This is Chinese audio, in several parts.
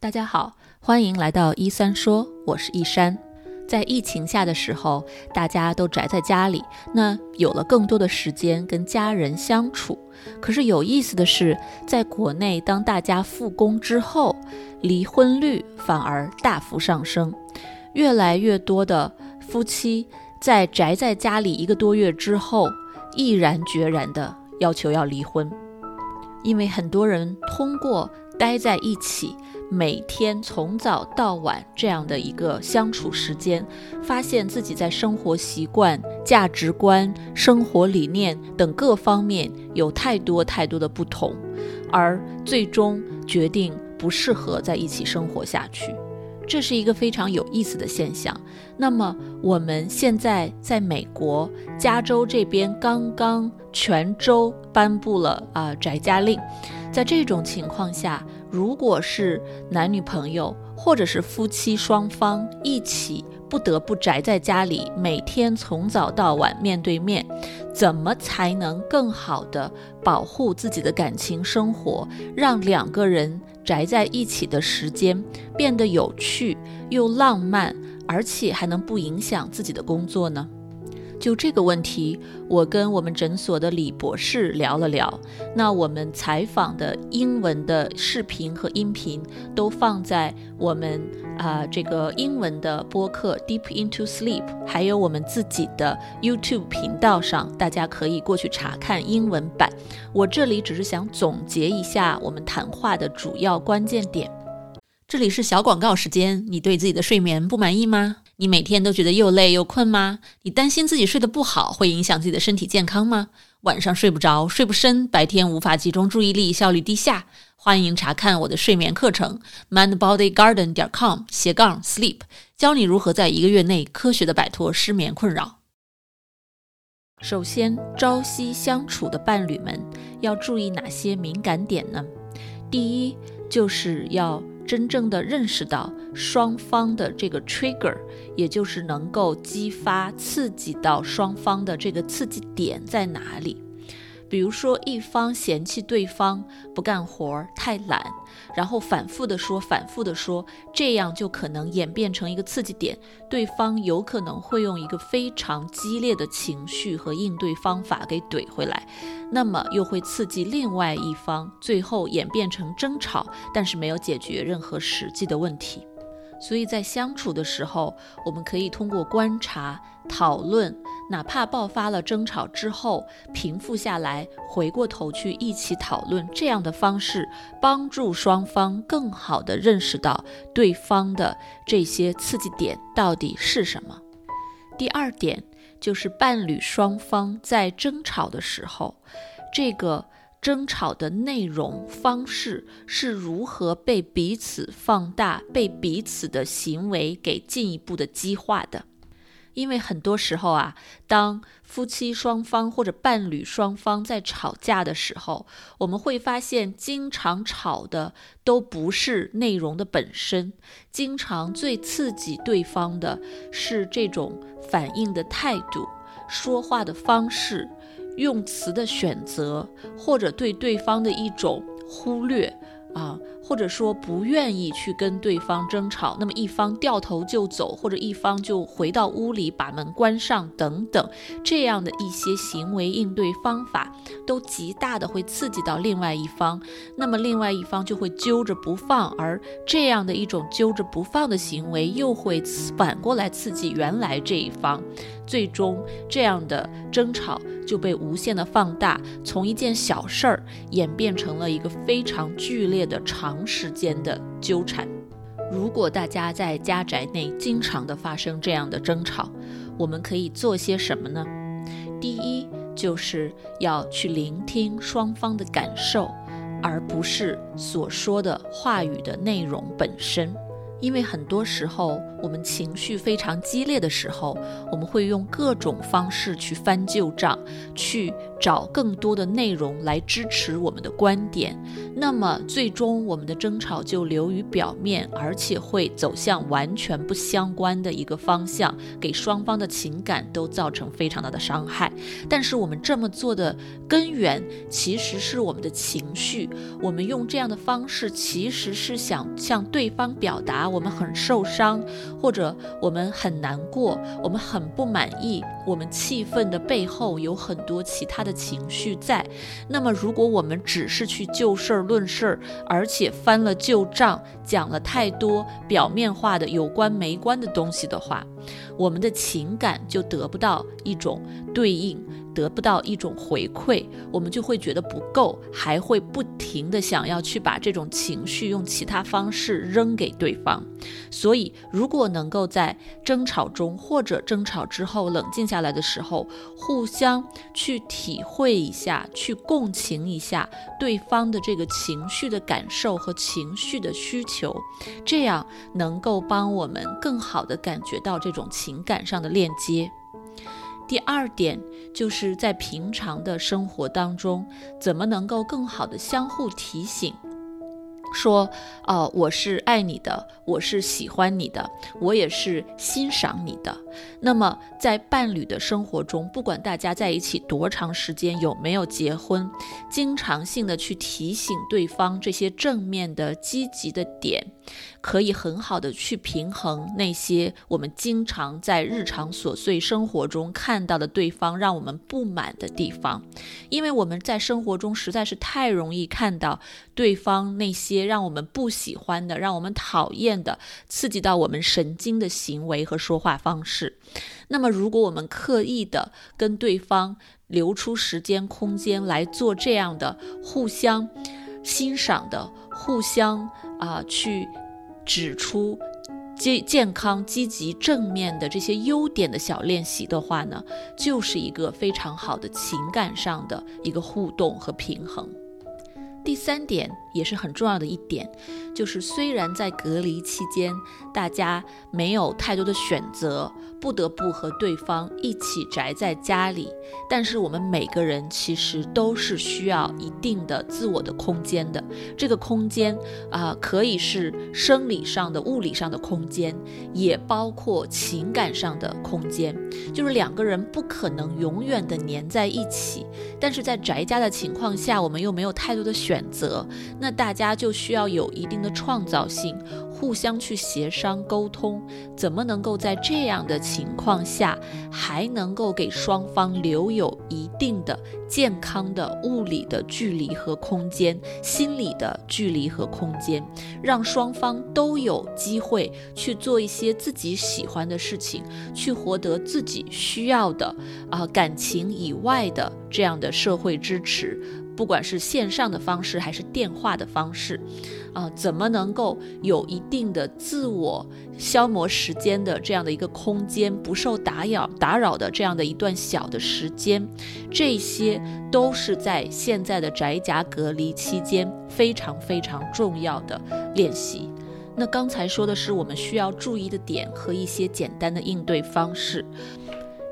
大家好，欢迎来到一三说，我是一山。在疫情下的时候，大家都宅在家里，那有了更多的时间跟家人相处。可是有意思的是，在国内，当大家复工之后，离婚率反而大幅上升，越来越多的夫妻在宅在家里一个多月之后，毅然决然的要求要离婚，因为很多人通过待在一起。每天从早到晚这样的一个相处时间，发现自己在生活习惯、价值观、生活理念等各方面有太多太多的不同，而最终决定不适合在一起生活下去，这是一个非常有意思的现象。那么我们现在在美国加州这边刚刚全州颁布了啊宅家令，在这种情况下。如果是男女朋友或者是夫妻双方一起不得不宅在家里，每天从早到晚面对面，怎么才能更好的保护自己的感情生活，让两个人宅在一起的时间变得有趣又浪漫，而且还能不影响自己的工作呢？就这个问题，我跟我们诊所的李博士聊了聊。那我们采访的英文的视频和音频都放在我们啊这个英文的播客 Deep into Sleep，还有我们自己的 YouTube 频道上，大家可以过去查看英文版。我这里只是想总结一下我们谈话的主要关键点。这里是小广告时间，你对自己的睡眠不满意吗？你每天都觉得又累又困吗？你担心自己睡得不好会影响自己的身体健康吗？晚上睡不着、睡不深，白天无法集中注意力、效率低下？欢迎查看我的睡眠课程，mindbodygarden 点 com 斜杠 sleep，教你如何在一个月内科学的摆脱失眠困扰。首先，朝夕相处的伴侣们要注意哪些敏感点呢？第一，就是要。真正的认识到双方的这个 trigger，也就是能够激发、刺激到双方的这个刺激点在哪里。比如说，一方嫌弃对方不干活、太懒，然后反复的说、反复的说，这样就可能演变成一个刺激点，对方有可能会用一个非常激烈的情绪和应对方法给怼回来，那么又会刺激另外一方，最后演变成争吵，但是没有解决任何实际的问题。所以在相处的时候，我们可以通过观察、讨论，哪怕爆发了争吵之后平复下来，回过头去一起讨论，这样的方式帮助双方更好地认识到对方的这些刺激点到底是什么。第二点就是伴侣双方在争吵的时候，这个。争吵的内容方式是如何被彼此放大，被彼此的行为给进一步的激化的？因为很多时候啊，当夫妻双方或者伴侣双方在吵架的时候，我们会发现，经常吵的都不是内容的本身，经常最刺激对方的是这种反应的态度、说话的方式。用词的选择，或者对对方的一种忽略啊，或者说不愿意去跟对方争吵，那么一方掉头就走，或者一方就回到屋里把门关上等等，这样的一些行为应对方法，都极大的会刺激到另外一方，那么另外一方就会揪着不放，而这样的一种揪着不放的行为，又会反过来刺激原来这一方。最终，这样的争吵就被无限的放大，从一件小事儿演变成了一个非常剧烈的长时间的纠缠。如果大家在家宅内经常的发生这样的争吵，我们可以做些什么呢？第一，就是要去聆听双方的感受，而不是所说的话语的内容本身。因为很多时候，我们情绪非常激烈的时候，我们会用各种方式去翻旧账，去找更多的内容来支持我们的观点，那么最终我们的争吵就流于表面，而且会走向完全不相关的一个方向，给双方的情感都造成非常大的伤害。但是我们这么做的根源其实是我们的情绪，我们用这样的方式其实是想向对方表达我们很受伤，或者我们很难过，我们很不满意，我们气愤的背后有很多其他的。的情绪在，那么如果我们只是去就事儿论事儿，而且翻了旧账，讲了太多表面化的有关没关的东西的话，我们的情感就得不到一种对应。得不到一种回馈，我们就会觉得不够，还会不停的想要去把这种情绪用其他方式扔给对方。所以，如果能够在争吵中或者争吵之后冷静下来的时候，互相去体会一下，去共情一下对方的这个情绪的感受和情绪的需求，这样能够帮我们更好的感觉到这种情感上的链接。第二点就是在平常的生活当中，怎么能够更好的相互提醒，说，哦，我是爱你的，我是喜欢你的，我也是欣赏你的。那么在伴侣的生活中，不管大家在一起多长时间，有没有结婚，经常性的去提醒对方这些正面的、积极的点。可以很好的去平衡那些我们经常在日常琐碎生活中看到的对方让我们不满的地方，因为我们在生活中实在是太容易看到对方那些让我们不喜欢的、让我们讨厌的、刺激到我们神经的行为和说话方式。那么，如果我们刻意的跟对方留出时间空间来做这样的互相欣赏的、互相啊去。指出健健康、积极、正面的这些优点的小练习的话呢，就是一个非常好的情感上的一个互动和平衡。第三点也是很重要的一点，就是虽然在隔离期间，大家没有太多的选择，不得不和对方一起宅在家里，但是我们每个人其实都是需要一定的自我的空间的。这个空间啊，可以是生理上的、物理上的空间，也包括情感上的空间。就是两个人不可能永远的粘在一起，但是在宅家的情况下，我们又没有太多的选。择，那大家就需要有一定的创造性，互相去协商沟通，怎么能够在这样的情况下，还能够给双方留有一定的健康的物理的距离和空间，心理的距离和空间，让双方都有机会去做一些自己喜欢的事情，去获得自己需要的啊感情以外的这样的社会支持。不管是线上的方式还是电话的方式，啊，怎么能够有一定的自我消磨时间的这样的一个空间，不受打扰打扰的这样的一段小的时间，这些都是在现在的宅家隔离期间非常非常重要的练习。那刚才说的是我们需要注意的点和一些简单的应对方式。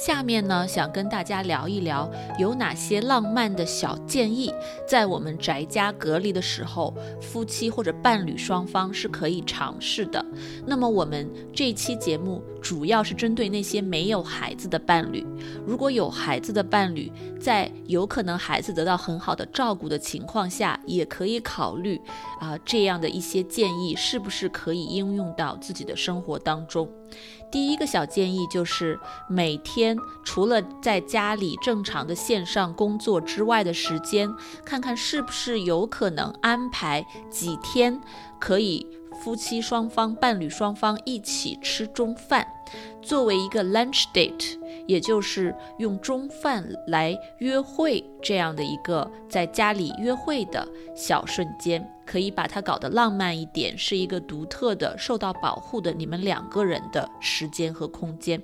下面呢，想跟大家聊一聊有哪些浪漫的小建议，在我们宅家隔离的时候，夫妻或者伴侣双方是可以尝试的。那么我们这期节目主要是针对那些没有孩子的伴侣，如果有孩子的伴侣，在有可能孩子得到很好的照顾的情况下，也可以考虑啊这样的一些建议是不是可以应用到自己的生活当中。第一个小建议就是每天除了在家里正常的线上工作之外的时间，看看是不是有可能安排几天可以。夫妻双方、伴侣双方一起吃中饭，作为一个 lunch date，也就是用中饭来约会这样的一个在家里约会的小瞬间，可以把它搞得浪漫一点，是一个独特的、受到保护的你们两个人的时间和空间。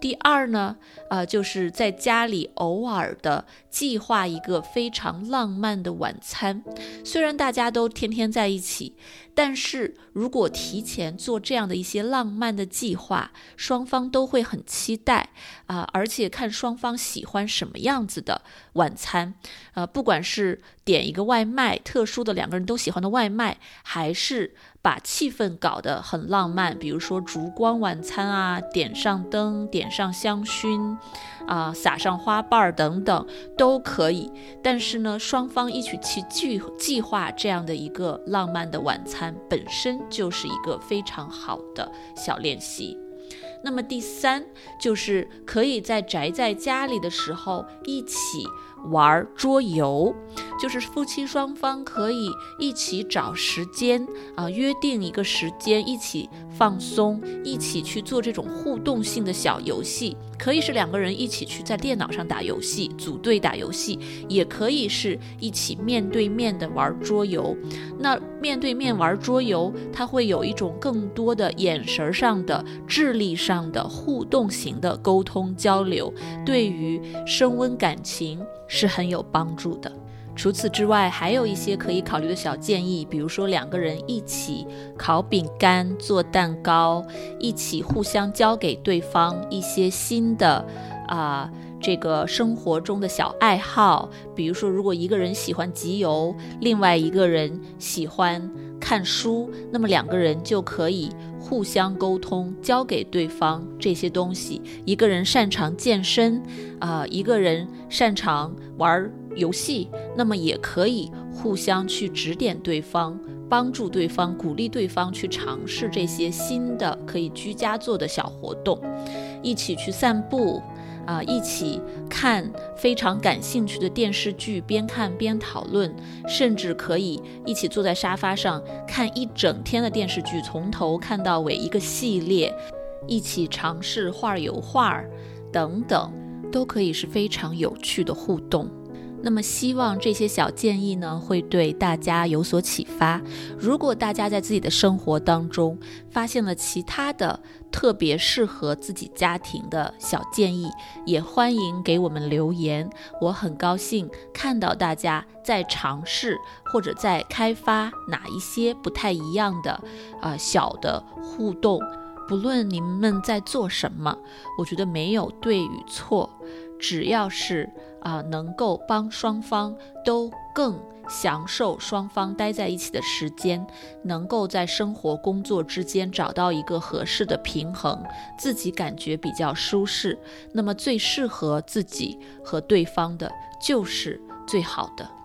第二呢，呃，就是在家里偶尔的计划一个非常浪漫的晚餐。虽然大家都天天在一起，但是如果提前做这样的一些浪漫的计划，双方都会很期待啊，而且看双方喜欢什么样子的晚餐，呃，不管是点一个外卖，特殊的两个人都喜欢的外卖，还是。把气氛搞得很浪漫，比如说烛光晚餐啊，点上灯，点上香薰，啊，撒上花瓣等等都可以。但是呢，双方一起去计计划这样的一个浪漫的晚餐，本身就是一个非常好的小练习。那么第三，就是可以在宅在家里的时候一起。玩桌游，就是夫妻双方可以一起找时间啊，约定一个时间一起放松，一起去做这种互动性的小游戏。可以是两个人一起去在电脑上打游戏，组队打游戏，也可以是一起面对面的玩桌游。那面对面玩桌游，它会有一种更多的眼神上的、智力上的互动型的沟通交流，对于升温感情。是很有帮助的。除此之外，还有一些可以考虑的小建议，比如说两个人一起烤饼干、做蛋糕，一起互相教给对方一些新的啊，这个生活中的小爱好。比如说，如果一个人喜欢集邮，另外一个人喜欢看书，那么两个人就可以。互相沟通，教给对方这些东西。一个人擅长健身，啊，一个人擅长玩游戏，那么也可以互相去指点对方，帮助对方，鼓励对方去尝试这些新的可以居家做的小活动，一起去散步。啊，一起看非常感兴趣的电视剧，边看边讨论，甚至可以一起坐在沙发上看一整天的电视剧，从头看到尾一个系列，一起尝试画油画等等，都可以是非常有趣的互动。那么，希望这些小建议呢，会对大家有所启发。如果大家在自己的生活当中发现了其他的特别适合自己家庭的小建议，也欢迎给我们留言。我很高兴看到大家在尝试或者在开发哪一些不太一样的啊小的互动。不论你们在做什么，我觉得没有对与错，只要是。啊，能够帮双方都更享受双方待在一起的时间，能够在生活工作之间找到一个合适的平衡，自己感觉比较舒适，那么最适合自己和对方的就是最好的。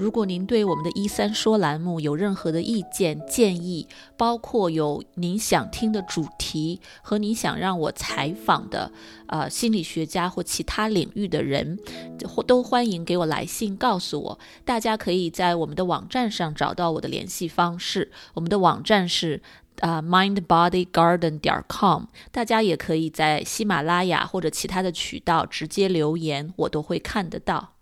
如果您对我们的“一三说”栏目有任何的意见建议，包括有您想听的主题和您想让我采访的，呃，心理学家或其他领域的人，或都欢迎给我来信告诉我。大家可以在我们的网站上找到我的联系方式，我们的网站是啊，mindbodygarden 点 com。大家也可以在喜马拉雅或者其他的渠道直接留言，我都会看得到。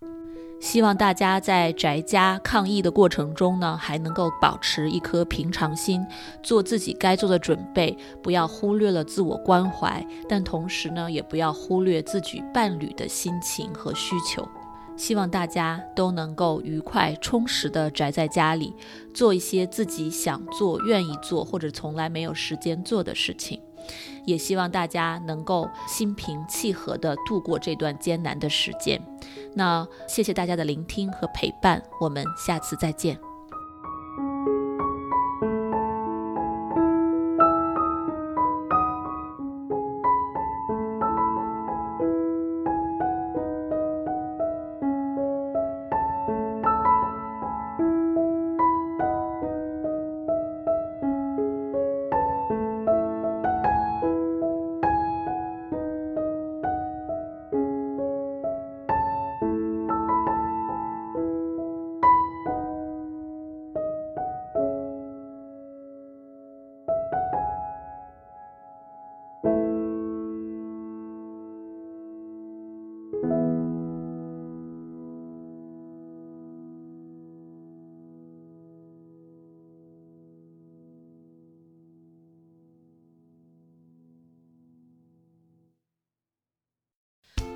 希望大家在宅家抗疫的过程中呢，还能够保持一颗平常心，做自己该做的准备，不要忽略了自我关怀，但同时呢，也不要忽略自己伴侣的心情和需求。希望大家都能够愉快充实的宅在家里，做一些自己想做、愿意做或者从来没有时间做的事情。也希望大家能够心平气和地度过这段艰难的时间。那谢谢大家的聆听和陪伴，我们下次再见。